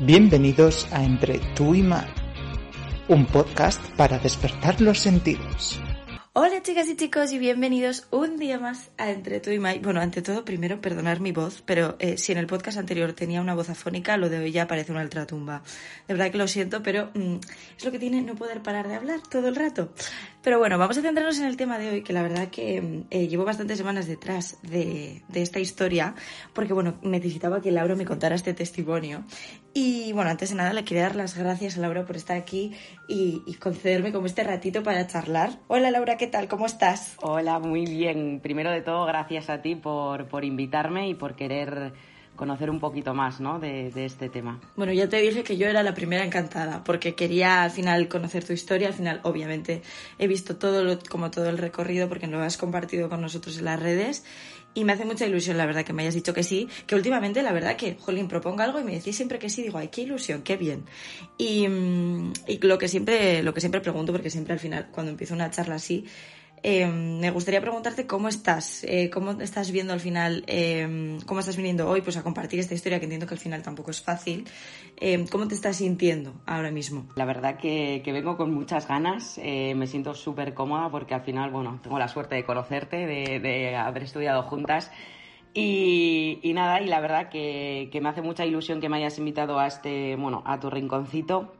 Bienvenidos a Entre tú y Mar, un podcast para despertar los sentidos. Hola chicas y chicos y bienvenidos un día más a Entre tú y Mai. Bueno, ante todo, primero perdonar mi voz, pero eh, si en el podcast anterior tenía una voz afónica, lo de hoy ya parece una ultratumba. De verdad que lo siento, pero mm, es lo que tiene no poder parar de hablar todo el rato. Pero bueno, vamos a centrarnos en el tema de hoy, que la verdad que mm, eh, llevo bastantes semanas detrás de, de, esta historia, porque bueno, necesitaba que Laura me contara este testimonio. Y bueno, antes de nada le quería dar las gracias a Laura por estar aquí y, y concederme como este ratito para charlar. Hola Laura, ¿qué tal? ¿Cómo estás? Hola, muy bien. Primero de todo, gracias a ti por, por invitarme y por querer conocer un poquito más ¿no? de, de, este tema. Bueno, ya te dije que yo era la primera encantada, porque quería al final conocer tu historia, al final obviamente he visto todo lo, como todo el recorrido porque lo has compartido con nosotros en las redes y me hace mucha ilusión la verdad que me hayas dicho que sí, que últimamente la verdad que, jolín, proponga algo y me decís siempre que sí, digo, ay, qué ilusión, qué bien. Y, y lo que siempre, lo que siempre pregunto, porque siempre al final cuando empiezo una charla así, eh, me gustaría preguntarte cómo estás, eh, cómo estás viendo al final, eh, cómo estás viniendo hoy pues a compartir esta historia que entiendo que al final tampoco es fácil. Eh, ¿Cómo te estás sintiendo ahora mismo? La verdad que, que vengo con muchas ganas, eh, me siento súper cómoda porque al final, bueno, tengo la suerte de conocerte, de, haber estudiado juntas. Y, y, nada, y la verdad que, que me hace mucha ilusión que me hayas invitado a este, bueno, a tu rinconcito,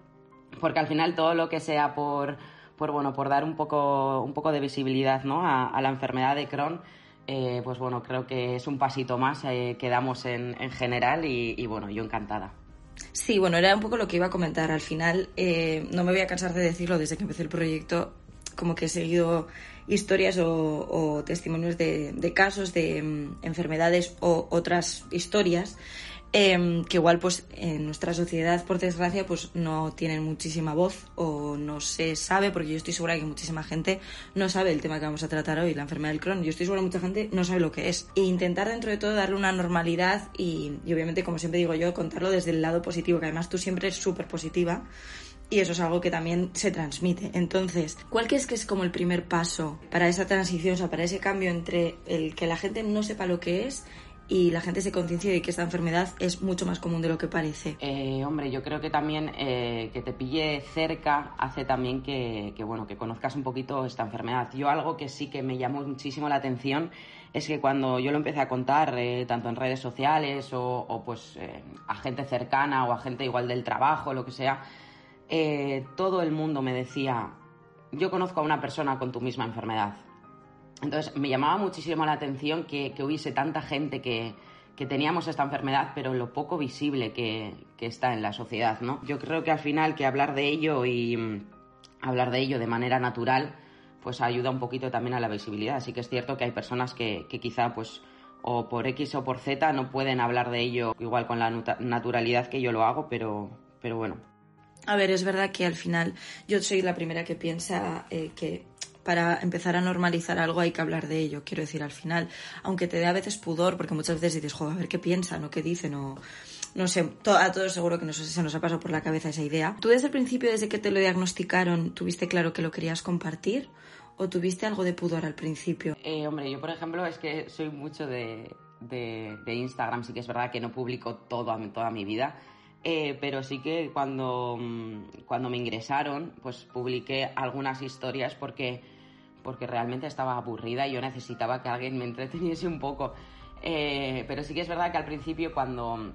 porque al final todo lo que sea por por, bueno, por dar un poco, un poco de visibilidad ¿no? a, la enfermedad de Crohn. Eh, pues bueno, creo que es un pasito más eh, que damos en, en general y, bueno, yo encantada. Sí, bueno, era un poco lo que iba a comentar. Al final, eh, no me voy a cansar de decirlo desde que empecé el proyecto, como que he seguido historias o, testimonios de, de, casos de um, enfermedades o otras historias eh, que igual pues en nuestra sociedad por desgracia pues no tienen muchísima voz o no se sabe porque yo estoy segura que muchísima gente no sabe el tema que vamos a tratar hoy la enfermedad del Crohn yo estoy segura que mucha gente no sabe lo que es e intentar dentro de todo darle una normalidad y, y obviamente como siempre digo yo contarlo desde el lado positivo que además tú siempre eres súper positiva y eso es algo que también se transmite. Entonces, ¿cuál crees que es como el primer paso para esa transición, o sea, para ese cambio entre el que la gente no sepa lo que es y la gente se conciencie de que esta enfermedad es mucho más común de lo que parece. Eh, hombre, yo creo que también eh, que te pille cerca hace también que, que, bueno, que conozcas un poquito esta enfermedad. Yo algo que sí que me llamó muchísimo la atención es que cuando yo lo empecé a contar, eh, tanto en redes sociales o, o pues eh, a gente cercana o a gente igual del trabajo, lo que sea, eh, todo el mundo me decía, yo conozco a una persona con tu misma enfermedad entonces me llamaba muchísimo la atención que, hubiese tanta gente que, que, teníamos esta enfermedad, pero lo poco visible que, está en la sociedad, ¿no? Yo creo que al final que hablar de ello y mm, hablar de ello de manera natural, pues ayuda un poquito también a la visibilidad. Así que es cierto que hay personas que, que quizá pues o por X o por Z no pueden hablar de ello igual con la naturalidad que yo lo hago, pero, pero bueno. A ver, es verdad que al final yo soy la primera que piensa eh, que para empezar a normalizar algo hay que hablar de ello. Quiero decir, al final, aunque te dé a veces pudor, porque muchas veces dices, joder, a ver qué piensan o qué dicen o no sé, a todos seguro que nos, se nos ha pasado por la cabeza esa idea. ¿Tú desde el principio, desde que te lo diagnosticaron, tuviste claro que lo querías compartir? ¿O tuviste algo de pudor al principio? Eh, hombre, yo por ejemplo es que soy mucho de, de, de, Instagram, sí que es verdad que no publico todo, toda mi vida, eh, pero sí que cuando, cuando me ingresaron, pues publiqué algunas historias porque porque realmente estaba aburrida y yo necesitaba que alguien me entreteniese un poco. Eh, pero sí que es verdad que al principio cuando,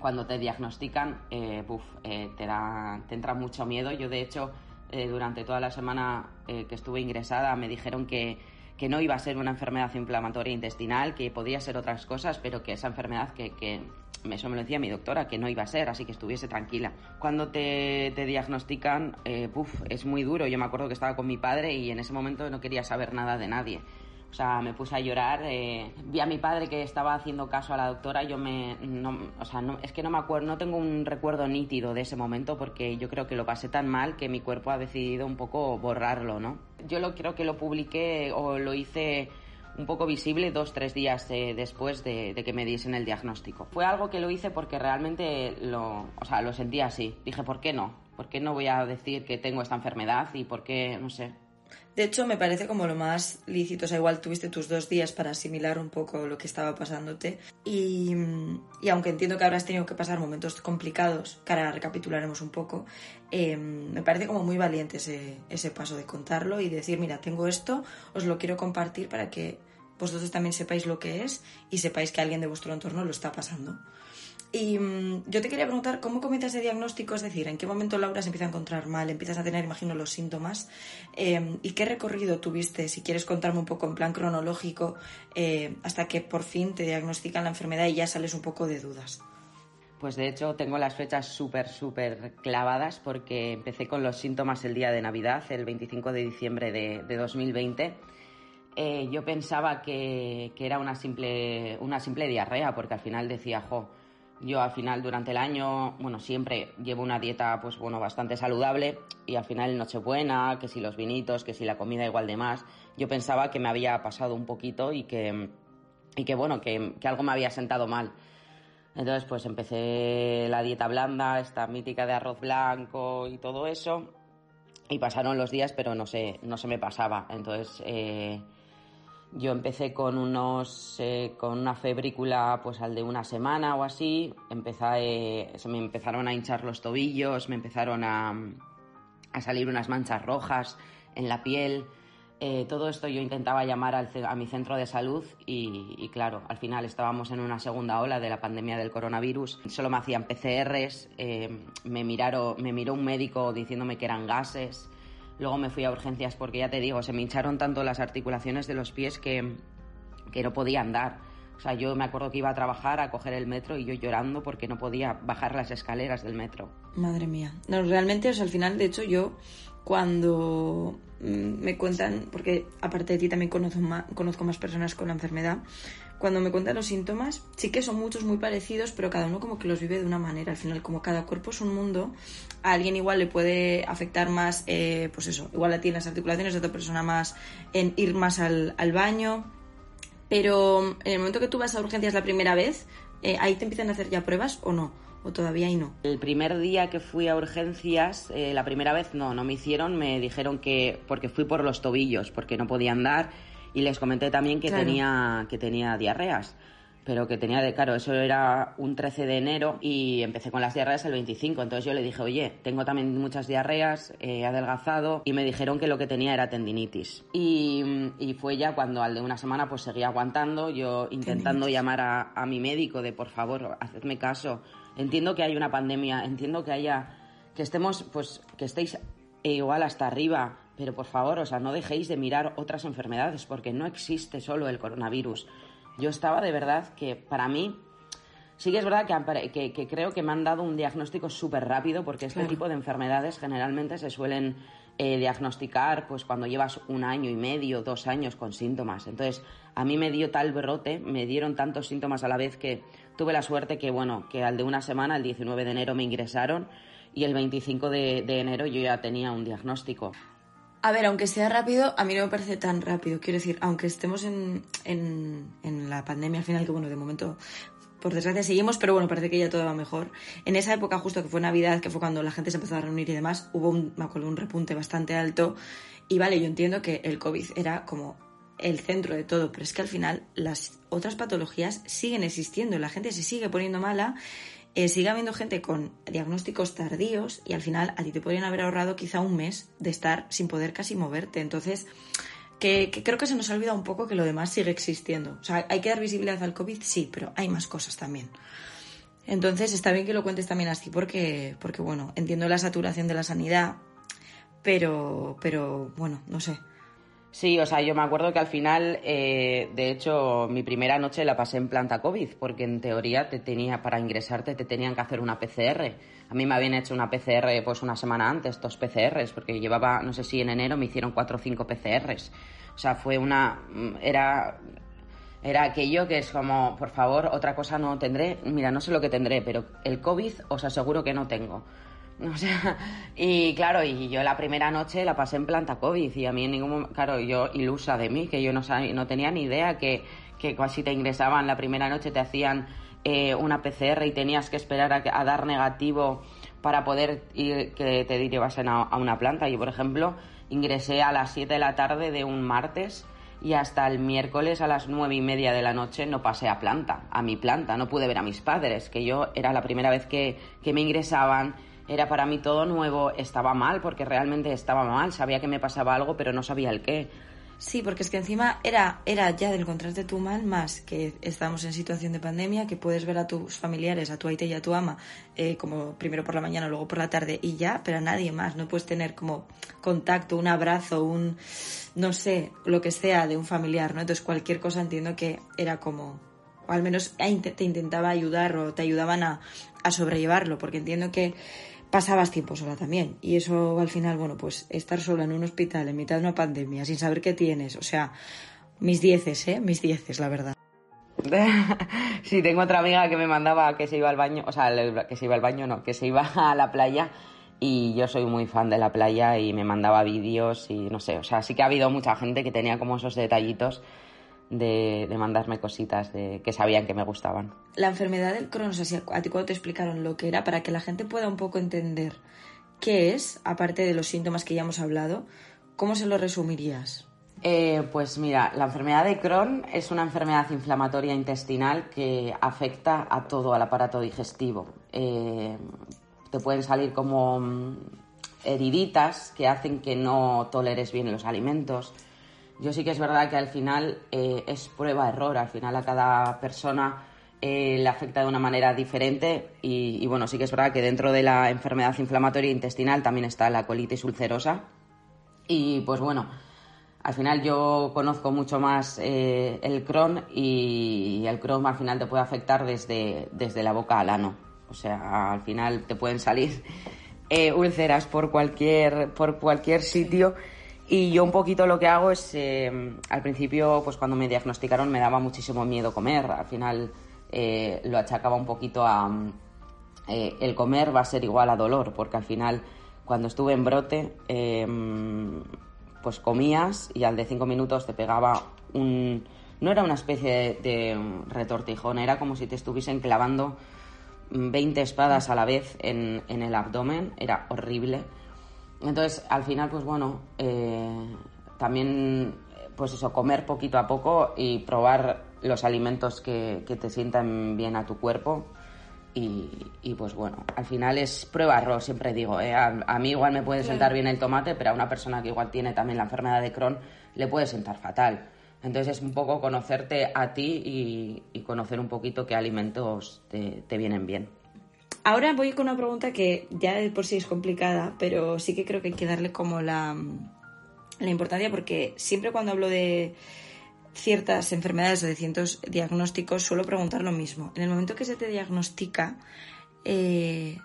cuando te diagnostican, eh, eh, te, da, entra mucho miedo. Yo de hecho eh, durante toda la semana que estuve ingresada me dijeron que, que, no iba a ser una enfermedad inflamatoria intestinal, que podía ser otras cosas, pero que esa enfermedad que, que eso me lo decía mi doctora, que no iba a ser, así que estuviese tranquila. Cuando te, te diagnostican, eh, es muy duro. Yo me acuerdo que estaba con mi padre y en ese momento no quería saber nada de nadie. O sea, me puse a llorar. Eh, vi a mi padre que estaba haciendo caso a la doctora. Yo me. o sea, no, es que no me acuerdo, no tengo un recuerdo nítido de ese momento porque yo creo que lo pasé tan mal que mi cuerpo ha decidido un poco borrarlo, ¿no? Yo lo creo que lo publiqué o lo hice un poco visible dos, tres días después de, de, que me diesen el diagnóstico. Fue algo que lo hice porque realmente lo, o sea, lo sentía así. Dije, ¿por qué no? ¿Por qué no voy a decir que tengo esta enfermedad y por qué, no sé, de hecho, me parece como lo más lícito. O sea, igual tuviste tus dos días para asimilar un poco lo que estaba pasándote. Y, aunque entiendo que habrás tenido que pasar momentos complicados, que ahora recapitularemos un poco, eh, me parece como muy valiente ese, ese paso de contarlo y decir, mira, tengo esto, os lo quiero compartir para que vosotros también sepáis lo que es y sepáis que alguien de vuestro entorno lo está pasando. Y mm, yo te quería preguntar, ¿cómo comienza ese diagnóstico? Es decir, ¿en qué momento Laura se empieza a encontrar mal? Empiezas a tener, imagino, los síntomas. Em, ¿Y qué recorrido tuviste? Si quieres contarme un poco en plan cronológico, eh, hasta que por fin te diagnostican la enfermedad y ya sales un poco de dudas. Pues de hecho tengo las fechas súper, súper clavadas porque empecé con los síntomas el día de Navidad, el 25 de diciembre de, 2020. Eh, yo pensaba que, que, era una simple, una simple diarrea porque al final decía, jo, yo al final durante el año, bueno, siempre llevo una dieta pues bueno, bastante saludable y al final Nochebuena, que si los vinitos, que si la comida igual de más, yo pensaba que me había pasado un poquito y que, y que bueno, que, que algo me había sentado mal. Entonces pues empecé la dieta blanda, esta mítica de arroz blanco y todo eso y pasaron los días pero no sé, no se me pasaba. Entonces... Eh, yo empecé con unos eh, con una febrícula pues al de una semana o así, empecé, se me empezaron a hinchar los tobillos, me empezaron a, a salir unas manchas rojas en la piel. Eh, todo esto yo intentaba llamar al, a mi centro de salud y, claro, al final estábamos en una segunda ola de la pandemia del coronavirus. Solo me hacían PCRs, eh, me, miraron, me miró un médico diciéndome que eran gases. Luego me fui a urgencias porque ya te digo, se me hincharon tanto las articulaciones de los pies que, que no podía andar. O sea, yo me acuerdo que iba a trabajar, a coger el metro y yo llorando porque no podía bajar las escaleras del metro. Madre mía. No, realmente, o sea, al final, de hecho, yo cuando mm, me cuentan, porque aparte de ti también conozco más, conozco más personas con la enfermedad, cuando me cuentan los síntomas, sí que son muchos muy parecidos, pero cada uno como que los vive de una manera. Al final, como cada cuerpo es un mundo, a alguien igual le puede afectar más, eh, pues eso, igual a ti en las articulaciones, a otra persona más en ir más al, baño. Pero en el momento que tú vas a urgencias la primera vez, eh, ¿ahí te empiezan a hacer ya pruebas o no? ¿O todavía y no? El primer día que fui a urgencias, eh, la primera vez no, no me hicieron, me dijeron que porque fui por los tobillos, porque no podía andar y les comenté también que, tenía, que tenía diarreas pero que tenía de claro, eso era un 13 de enero y empecé con las diarreas el 25. Entonces yo le dije, oye, tengo también muchas diarreas, he adelgazado y me dijeron que lo que tenía era tendinitis. Y, y fue ya cuando al de una semana pues seguía aguantando, yo intentando llamar a, a, mi médico de por favor, hacedme caso. Entiendo que hay una pandemia, entiendo que haya, que estemos, pues, que estéis igual hasta arriba pero por favor, o sea, no dejéis de mirar otras enfermedades porque no existe solo el coronavirus. Yo estaba de verdad que para mí sí que es verdad que, que, creo que me han dado un diagnóstico súper rápido porque este tipo de enfermedades generalmente se suelen eh, diagnosticar pues cuando llevas un año y medio, dos años con síntomas. Entonces, a mí me dio tal brote, me dieron tantos síntomas a la vez que tuve la suerte que, bueno, que al de una semana, el 19 de enero, me ingresaron y el 25 de, de enero yo ya tenía un diagnóstico. A ver, aunque sea rápido, a mí no me parece tan rápido. Quiero decir, aunque estemos en, en, la pandemia al final, que bueno, de momento, por desgracia seguimos, pero bueno, parece que ya todo va mejor. En esa época, justo que fue Navidad, que fue cuando la gente se empezó a reunir y demás, hubo un, me acuerdo, un repunte bastante alto. Y vale, yo entiendo que el COVID era como el centro de todo, pero es que al final las otras patologías siguen existiendo, la gente se sigue poniendo mala eh, sigue habiendo gente con diagnósticos tardíos y al final a ti te podrían haber ahorrado quizá un mes de estar sin poder casi moverte. Entonces, que, creo que se nos ha olvidado un poco que lo demás sigue existiendo. O sea, hay que dar visibilidad al COVID, sí, pero hay más cosas también. Entonces, está bien que lo cuentes también así porque, porque bueno, entiendo la saturación de la sanidad, pero, pero bueno, no sé. Sí, o sea, yo me acuerdo que al final, eh, de hecho, mi primera noche la pasé en planta COVID, porque en teoría te tenía, para ingresarte te tenían que hacer una PCR. A mí me habían hecho una PCR pues una semana antes, dos PCRs, porque llevaba, no sé si en enero me hicieron cuatro o cinco PCRs. O sea, fue una... Era era aquello que es como, por favor, otra cosa no tendré. Mira, no sé lo que tendré, pero el COVID os aseguro que no tengo. O sea, y claro, y yo la primera noche la pasé en planta COVID y a mí en ningún momento, claro, yo ilusa de mí, que yo no, sabía, no tenía ni idea que, que casi te ingresaban la primera noche, te hacían eh, una PCR y tenías que esperar a, dar negativo para poder ir, que te derivasen a, a una planta. Yo, por ejemplo, ingresé a las 7 de la tarde de un martes y hasta el miércoles a las nueve y media de la noche no pasé a planta, a mi planta, no pude ver a mis padres, que yo era la primera vez que, que me ingresaban, era para mí todo nuevo, estaba mal, porque realmente estaba mal, sabía que me pasaba algo, pero no sabía el qué. Sí, porque es que encima era, era ya del encontrarte tú mal, más que estamos en situación de pandemia, que puedes ver a tus familiares, a tu aite y a tu ama, eh, como primero por la mañana, luego por la tarde y ya, pero a nadie más. No puedes tener como contacto, un abrazo, un, no sé, lo que sea de un familiar, ¿no? Entonces cualquier cosa entiendo que era como, o al menos te intentaba ayudar o te ayudaban a, a sobrellevarlo, porque entiendo que pasabas tiempo sola también. Y eso al final, bueno, pues estar sola en un hospital en mitad de una pandemia, sin saber qué tienes, o sea, mis dieces, ¿eh? Mis dieces, la verdad. sí, tengo otra amiga que me mandaba que se iba al baño, o sea, que se iba al baño, no, que se iba a la playa y yo soy muy fan de la playa y me mandaba vídeos y no sé, o sea, sí que ha habido mucha gente que tenía como esos detallitos de, mandarme cositas de, que sabían que me gustaban. La enfermedad del Crohn, o sea, a ti cuando te explicaron lo que era, para que la gente pueda un poco entender qué es, aparte de los síntomas que ya hemos hablado, ¿cómo se lo resumirías? Eh, pues mira, la enfermedad de Crohn es una enfermedad inflamatoria intestinal que afecta a todo el aparato digestivo. Eh, te pueden salir como mm, heriditas que hacen que no toleres bien los alimentos, yo sí que es verdad que al final eh, es prueba-error, al final a cada persona eh, le afecta de una manera diferente y, bueno, sí que es verdad que dentro de la enfermedad inflamatoria intestinal también está la colitis ulcerosa. Y pues bueno, al final yo conozco mucho más eh, el Crohn y el Crohn al final te puede afectar desde, desde la boca al ano, o sea, al final te pueden salir úlceras por cualquier, por cualquier sitio. Y yo un poquito lo que hago es, eh, al principio, pues cuando me diagnosticaron me daba muchísimo miedo comer. Al final eh, lo achacaba un poquito a... Eh, el comer va a ser igual a dolor, porque al final cuando estuve en brote, pues comías y al de cinco minutos te pegaba un... No era una especie de, retortijón, era como si te estuviesen clavando 20 espadas a la vez en, en el abdomen, era horrible entonces, al final, pues bueno, eh, también, pues eso, comer poquito a poco y probar los alimentos que, te sientan bien a tu cuerpo. Y, pues bueno, al final es prueba siempre digo. ¿eh? A, mí igual me puede sentar bien el tomate, pero a una persona que igual tiene también la enfermedad de Crohn le puede sentar fatal. Entonces es un poco conocerte a ti y, conocer un poquito qué alimentos te vienen bien. Ahora voy con una pregunta que ya de por sí es complicada, pero sí que creo que hay que darle como la, la importancia porque siempre cuando hablo de ciertas enfermedades o de ciertos diagnósticos suelo preguntar lo mismo. En el momento que se te diagnostica, eh,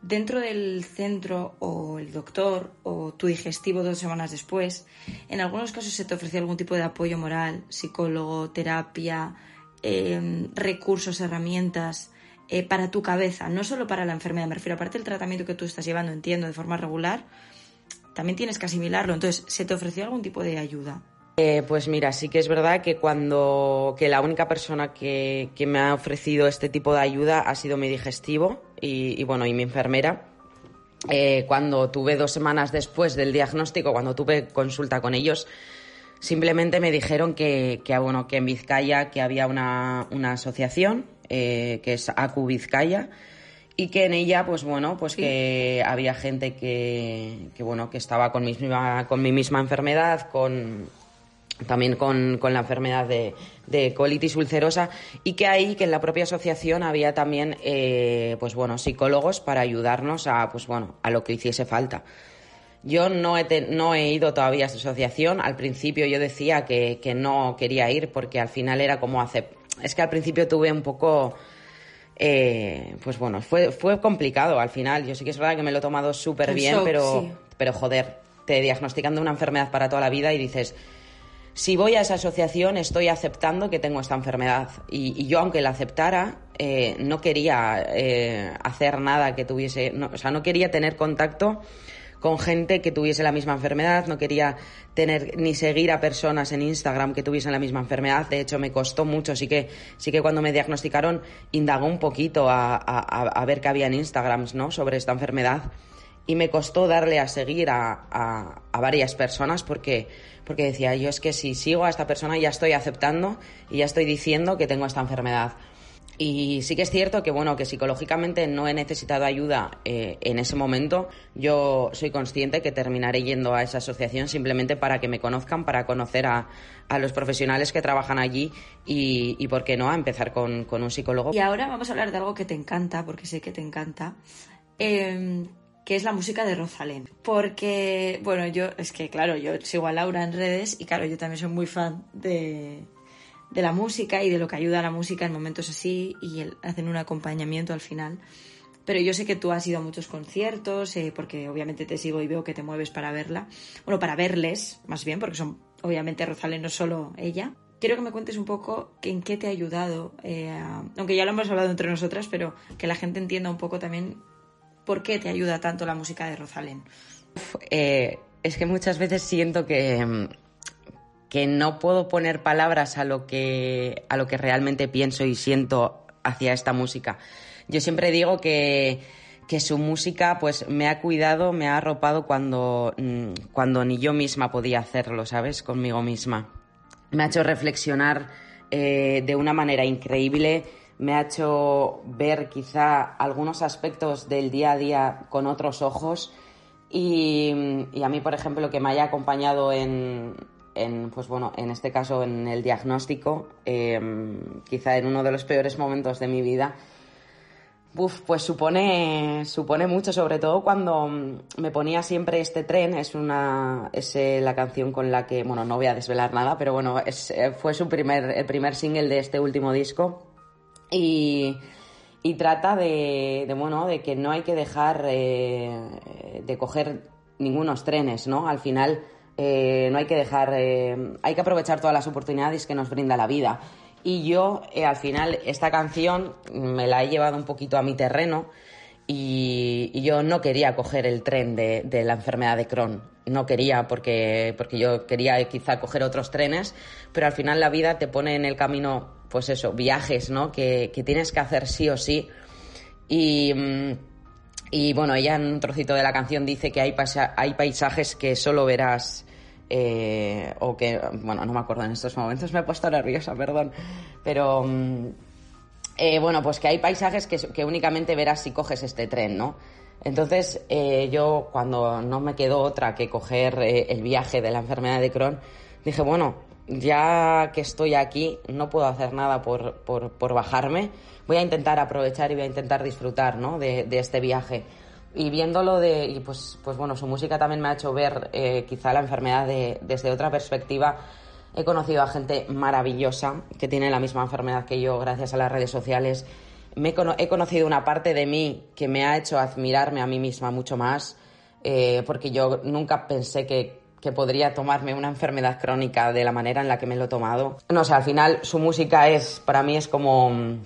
dentro del centro o el doctor o tu digestivo dos semanas después, en algunos casos se te ofrece algún tipo de apoyo moral, psicólogo, terapia, eh, recursos, herramientas eh, para tu cabeza, no solo para la enfermedad, me refiero, aparte del tratamiento que tú estás llevando, entiendo, de forma regular, también tienes que asimilarlo. Entonces, ¿se te ofreció algún tipo de ayuda? Eh, pues mira, sí que es verdad que cuando que la única persona que, me ha ofrecido este tipo de ayuda ha sido mi digestivo y, bueno y mi enfermera. Eh, cuando tuve dos semanas después del diagnóstico, cuando tuve consulta con ellos, simplemente me dijeron que, que, bueno, que en Vizcaya que había una, una asociación eh, que es Acu Vizcaya y que en ella pues bueno pues que había gente que, bueno que estaba con mi misma con mi misma enfermedad con también con, la enfermedad de, colitis ulcerosa y que ahí que en la propia asociación había también eh, pues bueno psicólogos para ayudarnos a pues bueno a lo que hiciese falta yo no he, no he ido todavía a esa asociación. Al principio yo decía que, que no quería ir porque al final era como hacer es que al principio tuve un poco... Eh, pues bueno, fue, fue complicado al final. Yo sí que es verdad que me lo he tomado súper bien, pero, pero joder, te diagnostican de una enfermedad para toda la vida y dices, si voy a esa asociación estoy aceptando que tengo esta enfermedad. Y, yo, aunque la aceptara, eh, no quería eh, hacer nada que tuviese, o sea, no quería tener contacto con gente que tuviese la misma enfermedad, no quería tener ni seguir a personas en Instagram que tuviesen la misma enfermedad. De hecho, me costó mucho. Sí que, sí que cuando me diagnosticaron, indagó un poquito a, ver qué había en Instagram ¿no? sobre esta enfermedad. Y me costó darle a seguir a, varias personas porque, porque decía yo es que si sigo a esta persona ya estoy aceptando y ya estoy diciendo que tengo esta enfermedad. Y sí que es cierto que, bueno, que psicológicamente no he necesitado ayuda eh, en ese momento. Yo soy consciente que terminaré yendo a esa asociación simplemente para que me conozcan, para conocer a, los profesionales que trabajan allí y, ¿por qué no?, a empezar con, un psicólogo. Y ahora vamos a hablar de algo que te encanta, porque sé que te encanta. Em, que es la música de Rosalén. Porque, bueno, yo, es que claro, yo sigo a Laura en redes y claro, yo también soy muy fan de, de la música y de lo que ayuda a la música en momentos así y hacen un acompañamiento al final. Pero yo sé que tú has ido a muchos conciertos, eh, porque obviamente te sigo y veo que te mueves para verla. Bueno, para verles, más bien, porque son, obviamente, Rosalén no solo ella. Quiero que me cuentes un poco en qué te ha ayudado, eh, aunque ya lo hemos hablado entre nosotras, pero que la gente entienda un poco también por qué te ayuda tanto la música de Rosalén. Eh, es que muchas veces siento que mm, que no puedo poner palabras a lo que, a lo que realmente pienso y siento hacia esta música. Yo siempre digo que, que su música pues me ha cuidado, me ha arropado cuando, mm, cuando ni yo misma podía hacerlo, ¿sabes? Conmigo misma. Me ha hecho reflexionar eh, de una manera increíble, me ha hecho ver quizá algunos aspectos del día a día con otros ojos y, y a mí, por ejemplo, que me haya acompañado en, en, pues bueno, en este caso en el diagnóstico, em, quizá en uno de los peores momentos de mi vida, pues supone, supone mucho, sobre todo cuando me ponía siempre este tren, es una es eh, la canción con la que, bueno, no voy a desvelar nada, pero bueno, eh, fue su primer, el primer single de este último disco y, y trata de, de, bueno, de que no hay que dejar eh, de coger ningunos trenes, ¿no? Al final eh, no hay que dejar, eh, hay que aprovechar todas las oportunidades que nos brinda la vida. Y yo, eh, al final, esta canción me la he llevado un poquito a mi terreno y, yo no quería coger el tren de, la enfermedad de Crohn. No quería porque, porque yo quería quizá coger otros trenes, pero al final la vida te pone en el camino, pues eso, viajes, ¿no? Que, tienes que hacer sí o sí. Y. Mm, y bueno, ella en un trocito de la canción dice que hay, hay paisajes que solo verás eh, o que, bueno, no me acuerdo en estos momentos, me he puesto nerviosa, perdón, pero mm, eh, bueno, pues que hay paisajes que, únicamente verás si coges este tren, ¿no? Entonces eh, yo cuando no me quedó otra que coger el viaje de la enfermedad de Crohn, dije, bueno, ya que estoy aquí, no puedo hacer nada por, por, bajarme, voy a intentar aprovechar y voy a intentar disfrutar ¿no? de este viaje y viéndolo de y pues pues bueno su música también me ha hecho ver eh, quizá la enfermedad de, desde otra perspectiva. He conocido a gente maravillosa que tiene la misma enfermedad que yo gracias a las redes sociales. He, conocido una parte de mí que me ha hecho admirarme a mí misma mucho más eh, porque yo nunca pensé que, que podría tomarme una enfermedad crónica de la manera en la que me lo he tomado. No sé al final su música es para mí es como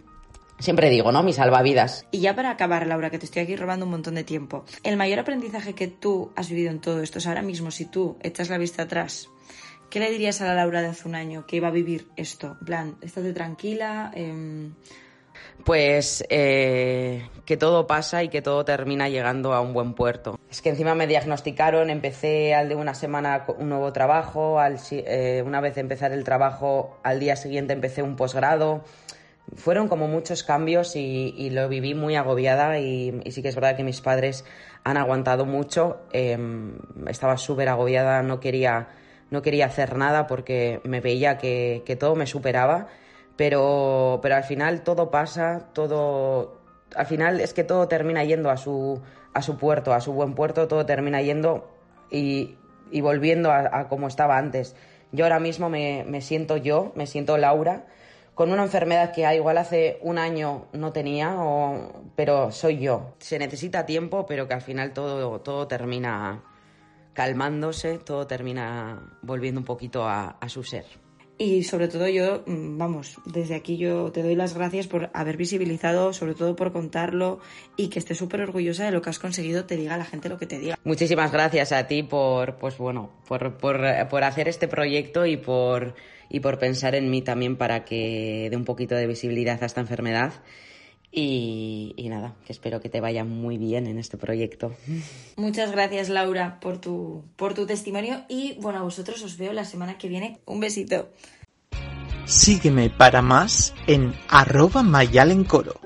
Siempre digo, ¿no? Mi salvavidas. Y ya para acabar, Laura, que te estoy aquí robando un montón de tiempo. El mayor aprendizaje que tú has vivido en todo esto es ahora mismo, si tú echas la vista atrás, ¿qué le dirías a la Laura de hace un año que iba a vivir esto? En plan, estate tranquila. Em, pues eh, que todo pasa y que todo termina llegando a un buen puerto. Es que encima me diagnosticaron, empecé al de una semana un nuevo trabajo, al, eh, una vez empezar el trabajo, al día siguiente empecé un posgrado fueron como muchos cambios y, lo viví muy agobiada y, sí que es verdad que mis padres han aguantado mucho. Em, estaba súper agobiada, no quería, no quería hacer nada porque me veía que, todo me superaba, pero, pero al final todo pasa, todo... Al final es que todo termina yendo a su, a su puerto, a su buen puerto, todo termina yendo y, volviendo a, a como estaba antes. Yo ahora mismo me, me siento yo, me siento Laura, con una enfermedad que igual hace un año no tenía, pero soy yo. Se necesita tiempo, pero que al final todo, todo termina calmándose, todo termina volviendo un poquito a, su ser. Y sobre todo yo, mm, vamos, desde aquí yo te doy las gracias por haber visibilizado, sobre todo por contarlo y que estés súper orgullosa de lo que has conseguido, te diga la gente lo que te diga. Muchísimas gracias a ti por, pues bueno, por, por, por hacer este proyecto y por, y por pensar en mí también para que dé un poquito de visibilidad a esta enfermedad y, nada, que espero que te vaya muy bien en este proyecto. Muchas gracias Laura por tu, por tu testimonio y bueno, a vosotros os veo la semana que viene. Un besito. Sígueme para más en arroba mayalencoro.